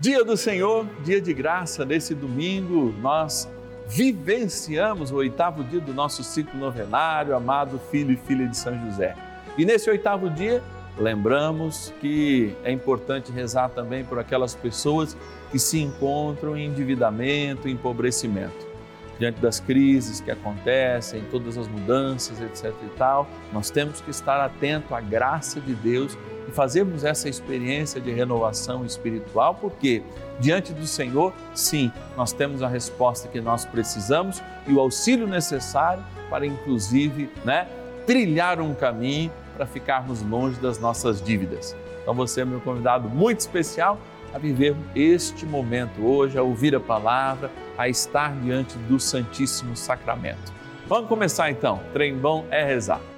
Dia do Senhor, dia de graça, nesse domingo nós vivenciamos o oitavo dia do nosso ciclo novenário, amado filho e filha de São José. E nesse oitavo dia, lembramos que é importante rezar também por aquelas pessoas que se encontram em endividamento, em empobrecimento diante das crises que acontecem, todas as mudanças, etc e tal, nós temos que estar atento à graça de Deus e fazermos essa experiência de renovação espiritual, porque diante do Senhor, sim, nós temos a resposta que nós precisamos e o auxílio necessário para inclusive, né, trilhar um caminho para ficarmos longe das nossas dívidas. Então você é meu convidado muito especial a viver este momento hoje, a ouvir a palavra, a estar diante do Santíssimo Sacramento. Vamos começar então. Trem bom é rezar.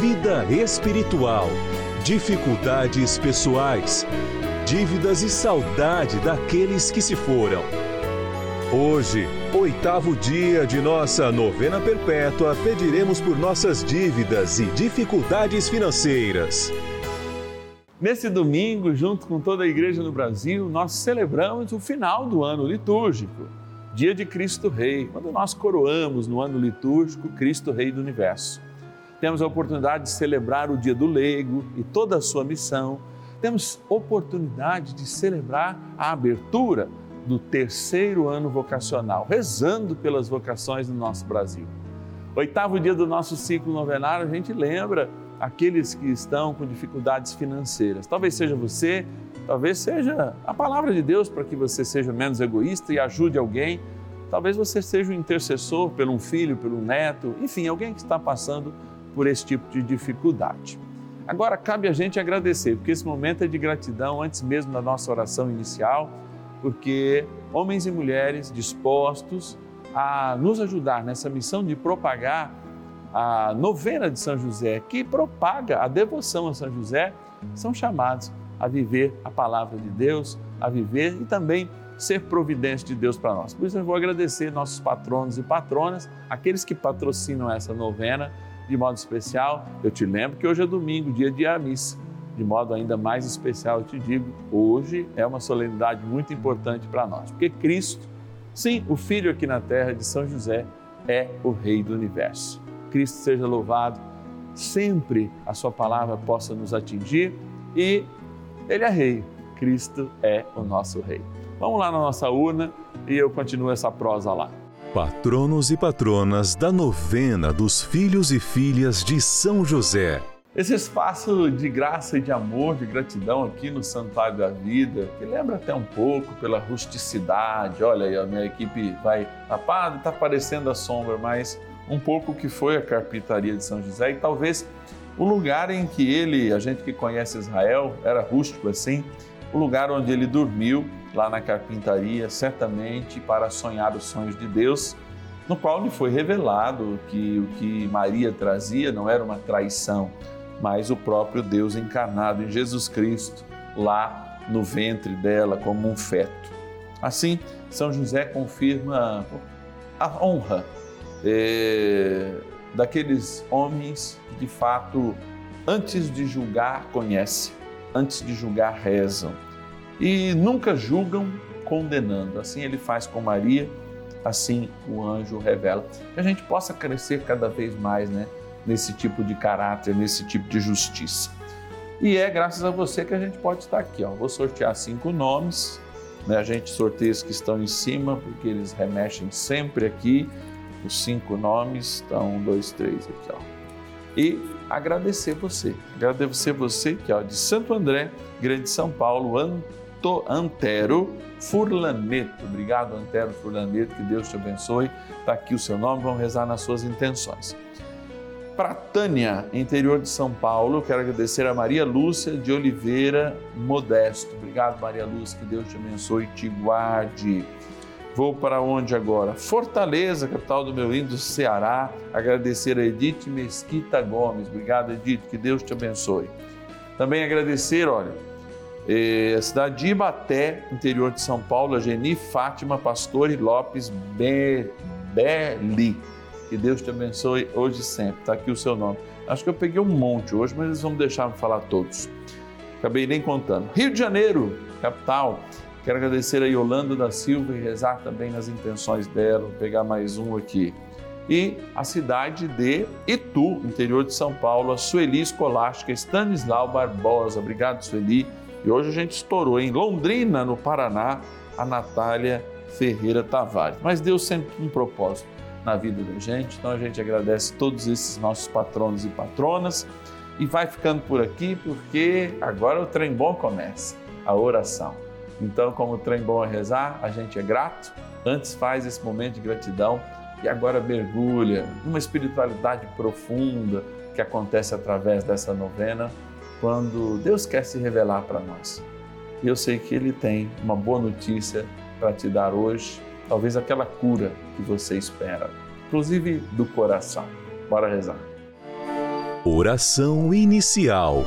vida espiritual, dificuldades pessoais, dívidas e saudade daqueles que se foram. Hoje, oitavo dia de nossa novena perpétua, pediremos por nossas dívidas e dificuldades financeiras. Nesse domingo, junto com toda a igreja no Brasil, nós celebramos o final do ano litúrgico, dia de Cristo Rei, quando nós coroamos no ano litúrgico Cristo Rei do Universo temos a oportunidade de celebrar o Dia do Leigo e toda a sua missão. Temos oportunidade de celebrar a abertura do terceiro ano vocacional, rezando pelas vocações do nosso Brasil. Oitavo dia do nosso ciclo novenário, a gente lembra aqueles que estão com dificuldades financeiras. Talvez seja você, talvez seja a palavra de Deus para que você seja menos egoísta e ajude alguém. Talvez você seja um intercessor por um filho, por um neto, enfim, alguém que está passando por esse tipo de dificuldade. Agora, cabe a gente agradecer, porque esse momento é de gratidão antes mesmo da nossa oração inicial, porque homens e mulheres dispostos a nos ajudar nessa missão de propagar a novena de São José, que propaga a devoção a São José, são chamados a viver a palavra de Deus, a viver e também ser providência de Deus para nós. Por isso eu vou agradecer nossos patronos e patronas, aqueles que patrocinam essa novena de modo especial, eu te lembro que hoje é domingo, dia de missa. De modo ainda mais especial, eu te digo, hoje é uma solenidade muito importante para nós, porque Cristo, sim, o Filho aqui na terra de São José, é o Rei do universo. Cristo seja louvado, sempre a Sua palavra possa nos atingir e Ele é Rei, Cristo é o nosso Rei. Vamos lá na nossa urna e eu continuo essa prosa lá. Patronos e patronas da novena dos filhos e filhas de São José. Esse espaço de graça e de amor, de gratidão aqui no Santuário da Vida, que lembra até um pouco pela rusticidade. Olha aí, a minha equipe vai tapada, está aparecendo a sombra, mas um pouco que foi a carpintaria de São José e talvez o lugar em que ele, a gente que conhece Israel, era rústico assim, o lugar onde ele dormiu lá na carpintaria, certamente para sonhar os sonhos de Deus, no qual lhe foi revelado que o que Maria trazia não era uma traição, mas o próprio Deus encarnado em Jesus Cristo, lá no ventre dela como um feto. Assim, São José confirma a honra é, daqueles homens que de fato antes de julgar, conhecem, antes de julgar, rezam. E nunca julgam condenando. Assim ele faz com Maria, assim o anjo revela. Que a gente possa crescer cada vez mais né, nesse tipo de caráter, nesse tipo de justiça. E é graças a você que a gente pode estar aqui. Ó. Vou sortear cinco nomes. Né? A gente sorteia os que estão em cima, porque eles remexem sempre aqui. Os cinco nomes. Então, um, dois, três aqui. Ó. E agradecer você. Agradecer você que ó, de Santo André, Grande São Paulo, Anto, Antero Furlaneto. Obrigado, Antero Furlaneto, que Deus te abençoe. Está aqui o seu nome, vamos rezar nas suas intenções. Para Tânia, interior de São Paulo, quero agradecer a Maria Lúcia de Oliveira Modesto. Obrigado, Maria Lúcia, que Deus te abençoe e te guarde. Vou para onde agora? Fortaleza, capital do meu lindo Ceará. Agradecer a Edith Mesquita Gomes. Obrigado, Edith, que Deus te abençoe. Também agradecer, olha, a cidade de Ibaté, interior de São Paulo, a Geni Fátima Pastore Lopes Belli. Que Deus te abençoe hoje e sempre. Está aqui o seu nome. Acho que eu peguei um monte hoje, mas eles vão deixar me falar todos. Acabei nem contando. Rio de Janeiro, capital. Quero agradecer a Yolanda da Silva e rezar também nas intenções dela. Vou pegar mais um aqui. E a cidade de Itu, interior de São Paulo, a Sueli Escolástica Stanislau Barbosa. Obrigado, Sueli. E hoje a gente estourou em Londrina, no Paraná, a Natália Ferreira Tavares. Mas Deus sempre um propósito na vida da gente, então a gente agradece todos esses nossos patronos e patronas e vai ficando por aqui porque agora o trem bom começa, a oração. Então, como o trem bom é rezar, a gente é grato, antes faz esse momento de gratidão e agora mergulha numa espiritualidade profunda que acontece através dessa novena, quando Deus quer se revelar para nós. E eu sei que Ele tem uma boa notícia para te dar hoje, talvez aquela cura que você espera, inclusive do coração. Bora rezar. Oração inicial.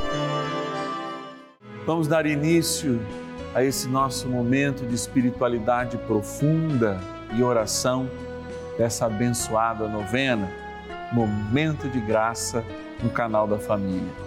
Vamos dar início a esse nosso momento de espiritualidade profunda e oração dessa abençoada novena, Momento de Graça no canal da Família.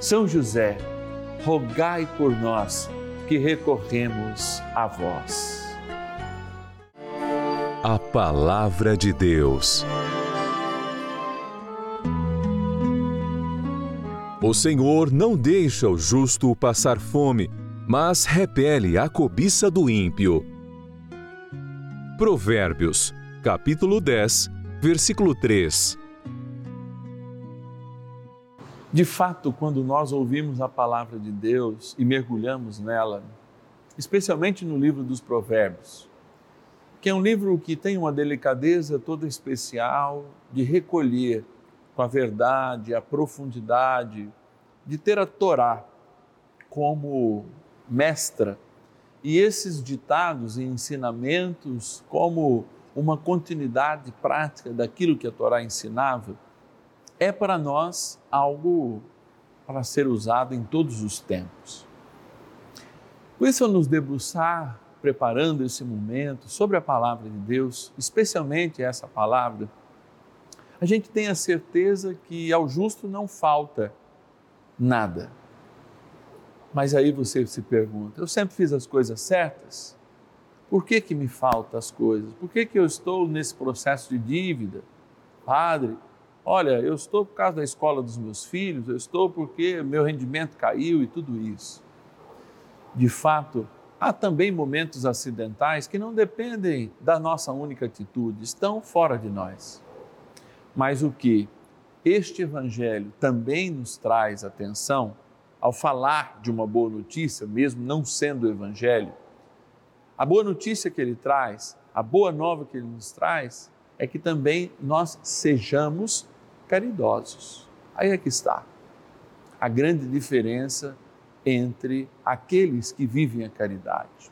São José, rogai por nós que recorremos a vós. A Palavra de Deus. O Senhor não deixa o justo passar fome, mas repele a cobiça do ímpio. Provérbios, capítulo 10, versículo 3. De fato, quando nós ouvimos a palavra de Deus e mergulhamos nela, especialmente no livro dos Provérbios, que é um livro que tem uma delicadeza toda especial de recolher com a verdade, a profundidade, de ter a Torá como mestra. E esses ditados e ensinamentos como uma continuidade prática daquilo que a Torá ensinava é para nós algo para ser usado em todos os tempos. Por isso, ao nos debruçar, preparando esse momento sobre a palavra de Deus, especialmente essa palavra, a gente tem a certeza que ao justo não falta nada. Mas aí você se pergunta: eu sempre fiz as coisas certas? Por que, que me faltam as coisas? Por que, que eu estou nesse processo de dívida? Padre, Olha, eu estou por causa da escola dos meus filhos, eu estou porque meu rendimento caiu e tudo isso. De fato, há também momentos acidentais que não dependem da nossa única atitude, estão fora de nós. Mas o que este Evangelho também nos traz atenção, ao falar de uma boa notícia, mesmo não sendo o Evangelho, a boa notícia que ele traz, a boa nova que ele nos traz, é que também nós sejamos caridosos. Aí é que está a grande diferença entre aqueles que vivem a caridade.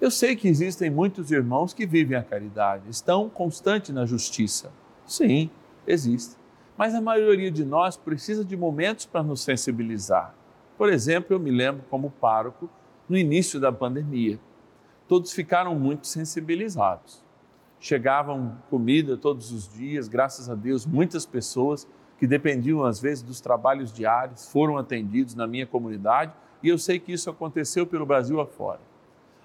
Eu sei que existem muitos irmãos que vivem a caridade, estão constantes na justiça. Sim, existe. Mas a maioria de nós precisa de momentos para nos sensibilizar. Por exemplo, eu me lembro como pároco no início da pandemia. Todos ficaram muito sensibilizados chegavam comida todos os dias, graças a Deus, muitas pessoas que dependiam às vezes dos trabalhos diários foram atendidos na minha comunidade e eu sei que isso aconteceu pelo Brasil afora.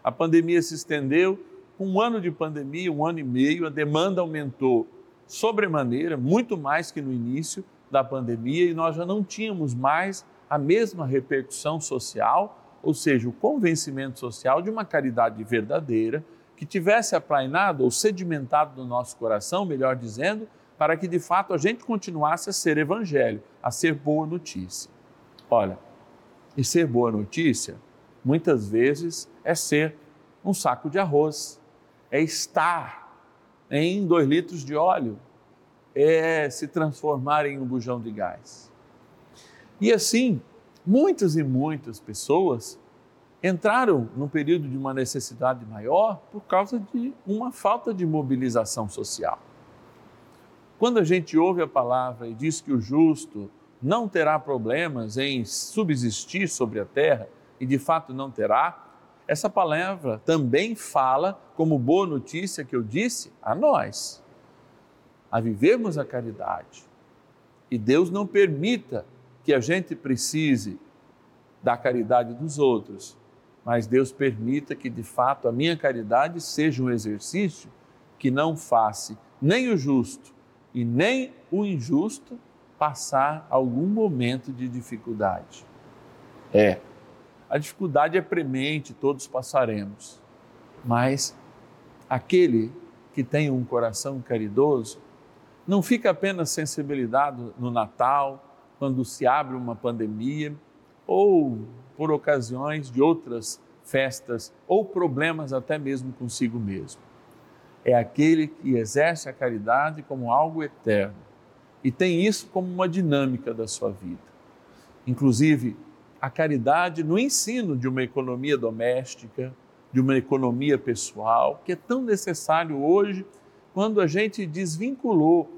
A pandemia se estendeu, um ano de pandemia, um ano e meio, a demanda aumentou sobremaneira, muito mais que no início da pandemia e nós já não tínhamos mais a mesma repercussão social, ou seja, o convencimento social de uma caridade verdadeira que tivesse aplainado ou sedimentado no nosso coração, melhor dizendo, para que de fato a gente continuasse a ser evangelho, a ser boa notícia. Olha, e ser boa notícia, muitas vezes, é ser um saco de arroz, é estar em dois litros de óleo, é se transformar em um bujão de gás. E assim, muitas e muitas pessoas entraram num período de uma necessidade maior por causa de uma falta de mobilização social. Quando a gente ouve a palavra e diz que o justo não terá problemas em subsistir sobre a terra, e de fato não terá, essa palavra também fala, como boa notícia que eu disse, a nós, a vivermos a caridade. E Deus não permita que a gente precise da caridade dos outros, mas Deus permita que de fato a minha caridade seja um exercício que não faça nem o justo e nem o injusto passar algum momento de dificuldade. É, a dificuldade é premente, todos passaremos, mas aquele que tem um coração caridoso não fica apenas sensibilizado no Natal, quando se abre uma pandemia, ou por ocasiões de outras festas ou problemas até mesmo consigo mesmo. É aquele que exerce a caridade como algo eterno e tem isso como uma dinâmica da sua vida. Inclusive, a caridade no ensino de uma economia doméstica, de uma economia pessoal, que é tão necessário hoje quando a gente desvinculou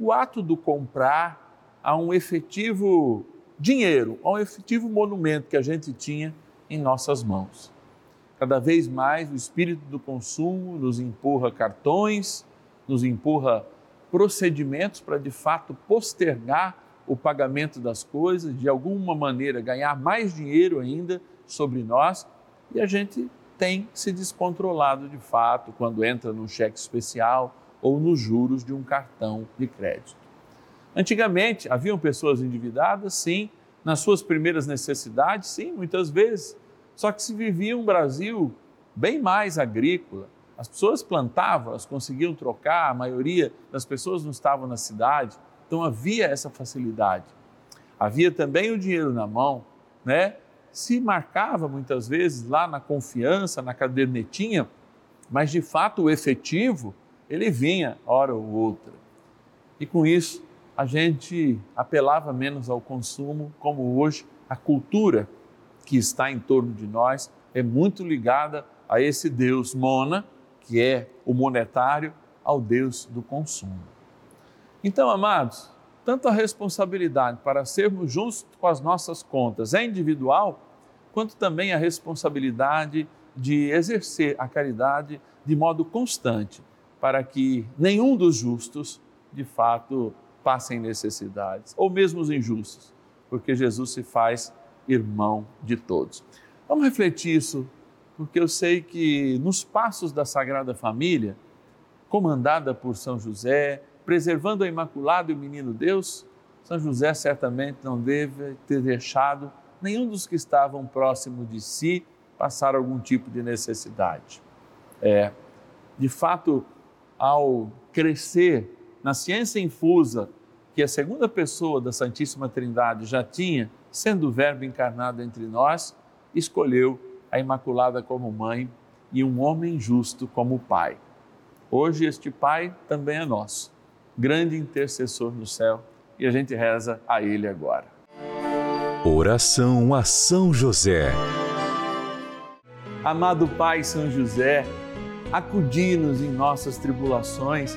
o ato do comprar a um efetivo dinheiro, ao efetivo monumento que a gente tinha em nossas mãos. Cada vez mais o espírito do consumo nos empurra cartões, nos empurra procedimentos para de fato postergar o pagamento das coisas, de alguma maneira ganhar mais dinheiro ainda sobre nós, e a gente tem se descontrolado de fato quando entra num cheque especial ou nos juros de um cartão de crédito. Antigamente, haviam pessoas endividadas, sim, nas suas primeiras necessidades, sim, muitas vezes. Só que se vivia um Brasil bem mais agrícola. As pessoas plantavam, elas conseguiam trocar, a maioria das pessoas não estavam na cidade, então havia essa facilidade. havia também o dinheiro na mão, né? Se marcava muitas vezes lá na confiança, na cadernetinha, mas de fato o efetivo, ele vinha hora ou outra. E com isso, a gente apelava menos ao consumo, como hoje a cultura que está em torno de nós é muito ligada a esse Deus mona, que é o monetário, ao Deus do consumo. Então, amados, tanto a responsabilidade para sermos justos com as nossas contas é individual, quanto também a responsabilidade de exercer a caridade de modo constante, para que nenhum dos justos, de fato, passem necessidades, ou mesmo os injustos, porque Jesus se faz irmão de todos. Vamos refletir isso, porque eu sei que nos passos da Sagrada Família, comandada por São José, preservando a Imaculada e o Menino Deus, São José certamente não deve ter deixado nenhum dos que estavam próximo de si passar algum tipo de necessidade. É, de fato, ao crescer na ciência infusa que a segunda pessoa da Santíssima Trindade já tinha, sendo o Verbo encarnado entre nós, escolheu a Imaculada como mãe e um homem justo como pai. Hoje este pai também é nosso, grande intercessor no céu, e a gente reza a ele agora. Oração a São José. Amado Pai São José, acudi-nos em nossas tribulações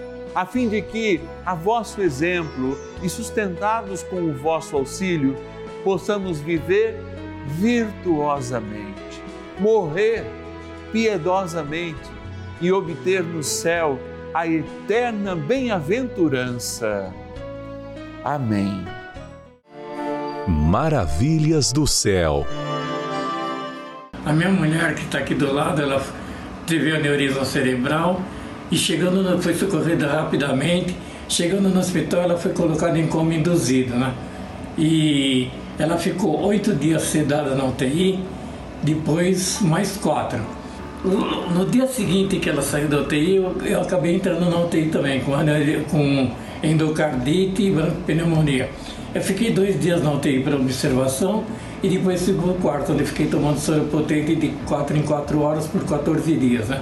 a fim de que, a vosso exemplo e sustentados com o vosso auxílio, possamos viver virtuosamente, morrer piedosamente e obter no céu a eterna bem-aventurança. Amém. Maravilhas do céu. A minha mulher que está aqui do lado, ela teve aneurisma cerebral e chegando, foi socorrida rapidamente. Chegando no hospital, ela foi colocada em coma induzido, né? E ela ficou oito dias sedada na UTI, depois mais quatro. No dia seguinte que ela saiu da UTI, eu, eu acabei entrando na UTI também, com, com endocardite e pneumonia. Eu fiquei dois dias na UTI para observação e depois fui o quarto, onde fiquei tomando soro potente de 4 em 4 horas por 14 dias. Né?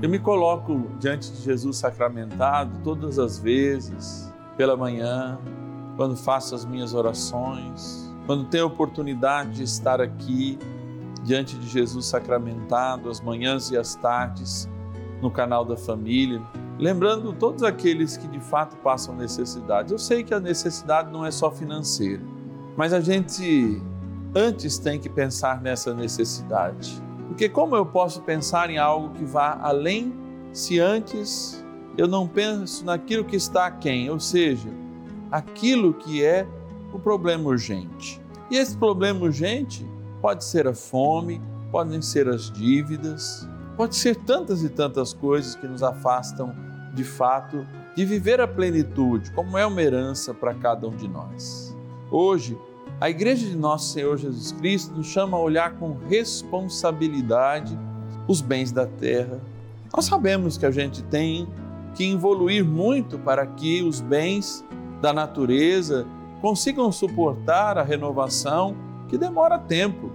Eu me coloco diante de Jesus sacramentado todas as vezes, pela manhã, quando faço as minhas orações, quando tenho a oportunidade de estar aqui diante de Jesus sacramentado, as manhãs e as tardes, no canal da família, lembrando todos aqueles que de fato passam necessidade. Eu sei que a necessidade não é só financeira, mas a gente antes tem que pensar nessa necessidade. Porque como eu posso pensar em algo que vá além se antes eu não penso naquilo que está a quem, ou seja, aquilo que é o problema urgente. E esse problema urgente pode ser a fome, podem ser as dívidas, pode ser tantas e tantas coisas que nos afastam de fato de viver a plenitude, como é uma herança para cada um de nós. Hoje, a Igreja de Nosso Senhor Jesus Cristo nos chama a olhar com responsabilidade os bens da terra. Nós sabemos que a gente tem que evoluir muito para que os bens da natureza consigam suportar a renovação que demora tempo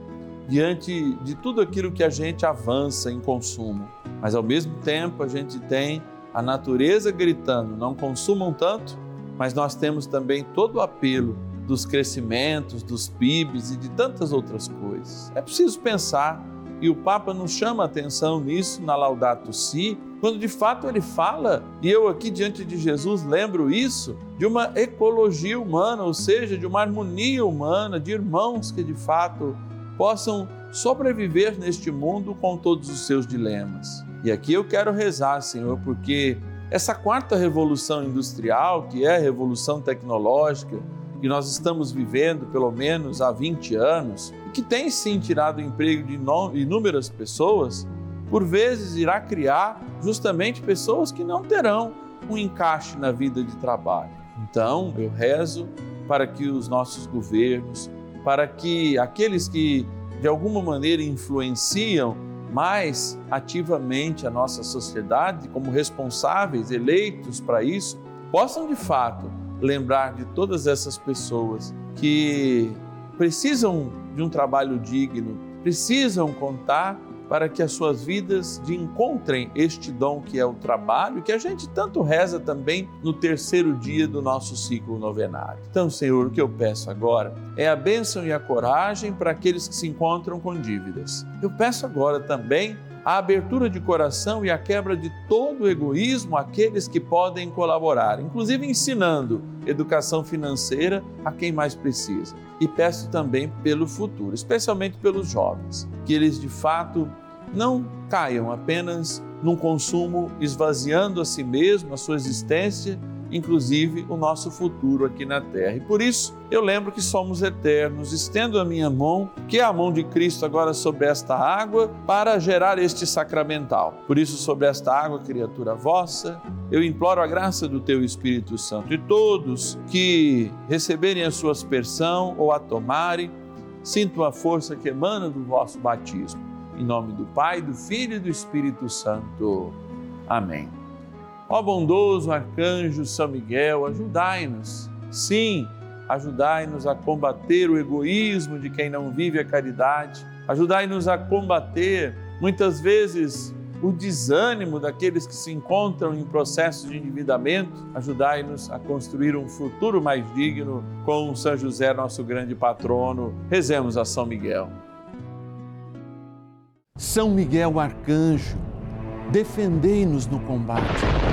diante de tudo aquilo que a gente avança em consumo. Mas ao mesmo tempo a gente tem a natureza gritando: não consumam tanto, mas nós temos também todo o apelo dos crescimentos, dos PIBs e de tantas outras coisas. É preciso pensar, e o Papa nos chama a atenção nisso na Laudato Si, quando de fato ele fala, e eu aqui diante de Jesus lembro isso, de uma ecologia humana, ou seja, de uma harmonia humana, de irmãos que de fato possam sobreviver neste mundo com todos os seus dilemas. E aqui eu quero rezar, Senhor, porque essa quarta revolução industrial, que é a revolução tecnológica, que nós estamos vivendo pelo menos há 20 anos, e que tem sim tirado o emprego de inúmeras pessoas, por vezes irá criar justamente pessoas que não terão um encaixe na vida de trabalho. Então, eu rezo para que os nossos governos, para que aqueles que de alguma maneira influenciam mais ativamente a nossa sociedade, como responsáveis eleitos para isso, possam de fato lembrar de todas essas pessoas que precisam de um trabalho digno, precisam contar para que as suas vidas encontrem este dom que é o trabalho, que a gente tanto reza também no terceiro dia do nosso ciclo novenário. Então, Senhor, o que eu peço agora é a bênção e a coragem para aqueles que se encontram com dívidas. Eu peço agora também a abertura de coração e a quebra de todo o egoísmo àqueles que podem colaborar, inclusive ensinando educação financeira a quem mais precisa. E peço também pelo futuro, especialmente pelos jovens, que eles de fato não caiam apenas num consumo esvaziando a si mesmo, a sua existência inclusive o nosso futuro aqui na terra. E por isso eu lembro que somos eternos. Estendo a minha mão, que é a mão de Cristo agora sobre esta água, para gerar este sacramental. Por isso, sobre esta água, criatura vossa, eu imploro a graça do teu Espírito Santo. E todos que receberem a sua aspersão ou a tomarem, sintam a força que emana do vosso batismo. Em nome do Pai, do Filho e do Espírito Santo. Amém. Ó bondoso arcanjo São Miguel, ajudai-nos. Sim, ajudai-nos a combater o egoísmo de quem não vive a caridade. Ajudai-nos a combater, muitas vezes, o desânimo daqueles que se encontram em processo de endividamento. Ajudai-nos a construir um futuro mais digno com São José, nosso grande patrono. Rezemos a São Miguel. São Miguel Arcanjo, defendei-nos no combate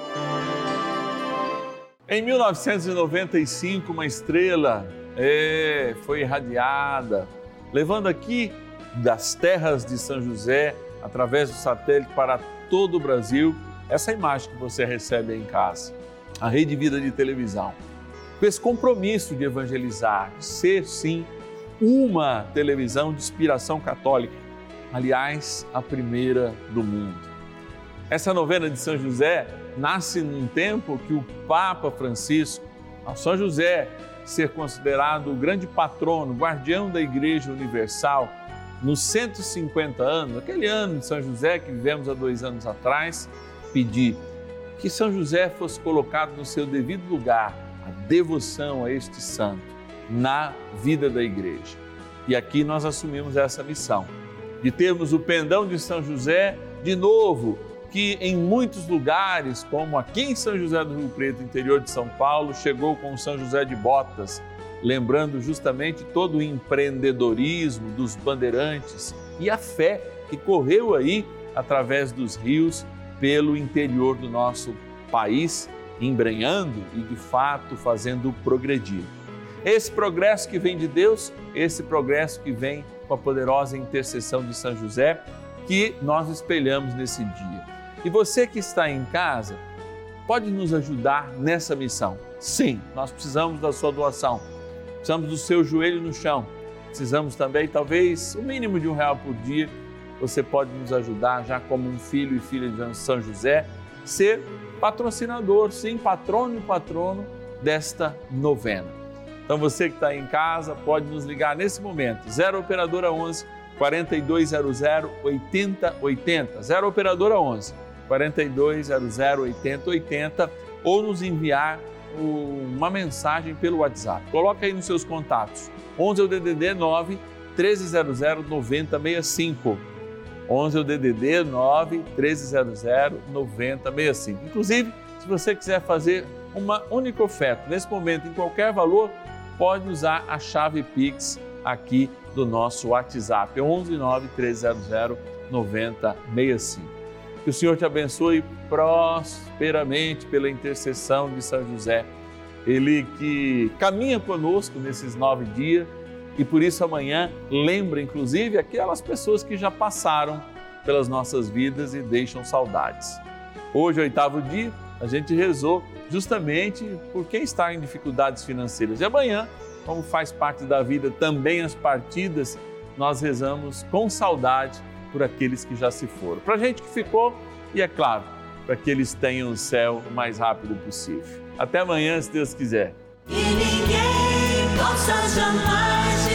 em 1995, uma estrela é, foi irradiada, levando aqui das terras de São José, através do satélite, para todo o Brasil, essa imagem que você recebe aí em casa, a Rede Vida de Televisão. Com esse compromisso de evangelizar, de ser sim uma televisão de inspiração católica, aliás, a primeira do mundo. Essa novena de São José nasce num tempo que o Papa Francisco, São José ser considerado o grande patrono, guardião da Igreja Universal, nos 150 anos, aquele ano de São José que vivemos há dois anos atrás, pedir que São José fosse colocado no seu devido lugar, a devoção a este santo na vida da igreja. E aqui nós assumimos essa missão de termos o pendão de São José de novo, que em muitos lugares, como aqui em São José do Rio Preto, interior de São Paulo, chegou com São José de Botas, lembrando justamente todo o empreendedorismo dos bandeirantes e a fé que correu aí através dos rios pelo interior do nosso país, embrenhando e de fato fazendo progredir. Esse progresso que vem de Deus, esse progresso que vem com a poderosa intercessão de São José, que nós espelhamos nesse dia. E você que está em casa, pode nos ajudar nessa missão. Sim, nós precisamos da sua doação, precisamos do seu joelho no chão, precisamos também, talvez, o mínimo de um real por dia. Você pode nos ajudar, já como um filho e filha de São José, ser patrocinador, sim, patrono e patrono desta novena. Então você que está em casa pode nos ligar nesse momento, 0 Operadora 11 4200 8080, 0 Operadora 11 4200 8080 ou nos enviar uma mensagem pelo WhatsApp. Coloca aí nos seus contatos, 11 é o DDD 9 1300 9065. 11 é o DDD 9 1300 9065. Inclusive, se você quiser fazer uma única oferta, nesse momento, em qualquer valor, pode usar a chave Pix aqui do nosso WhatsApp, 11 9 300 9065. Que o Senhor te abençoe prosperamente pela intercessão de São José. Ele que caminha conosco nesses nove dias e por isso amanhã lembra, inclusive, aquelas pessoas que já passaram pelas nossas vidas e deixam saudades. Hoje, oitavo dia, a gente rezou justamente por quem está em dificuldades financeiras. E amanhã, como faz parte da vida também as partidas, nós rezamos com saudade por aqueles que já se foram. Para a gente que ficou, e é claro, para que eles tenham o céu o mais rápido possível. Até amanhã, se Deus quiser. E ninguém possa jamais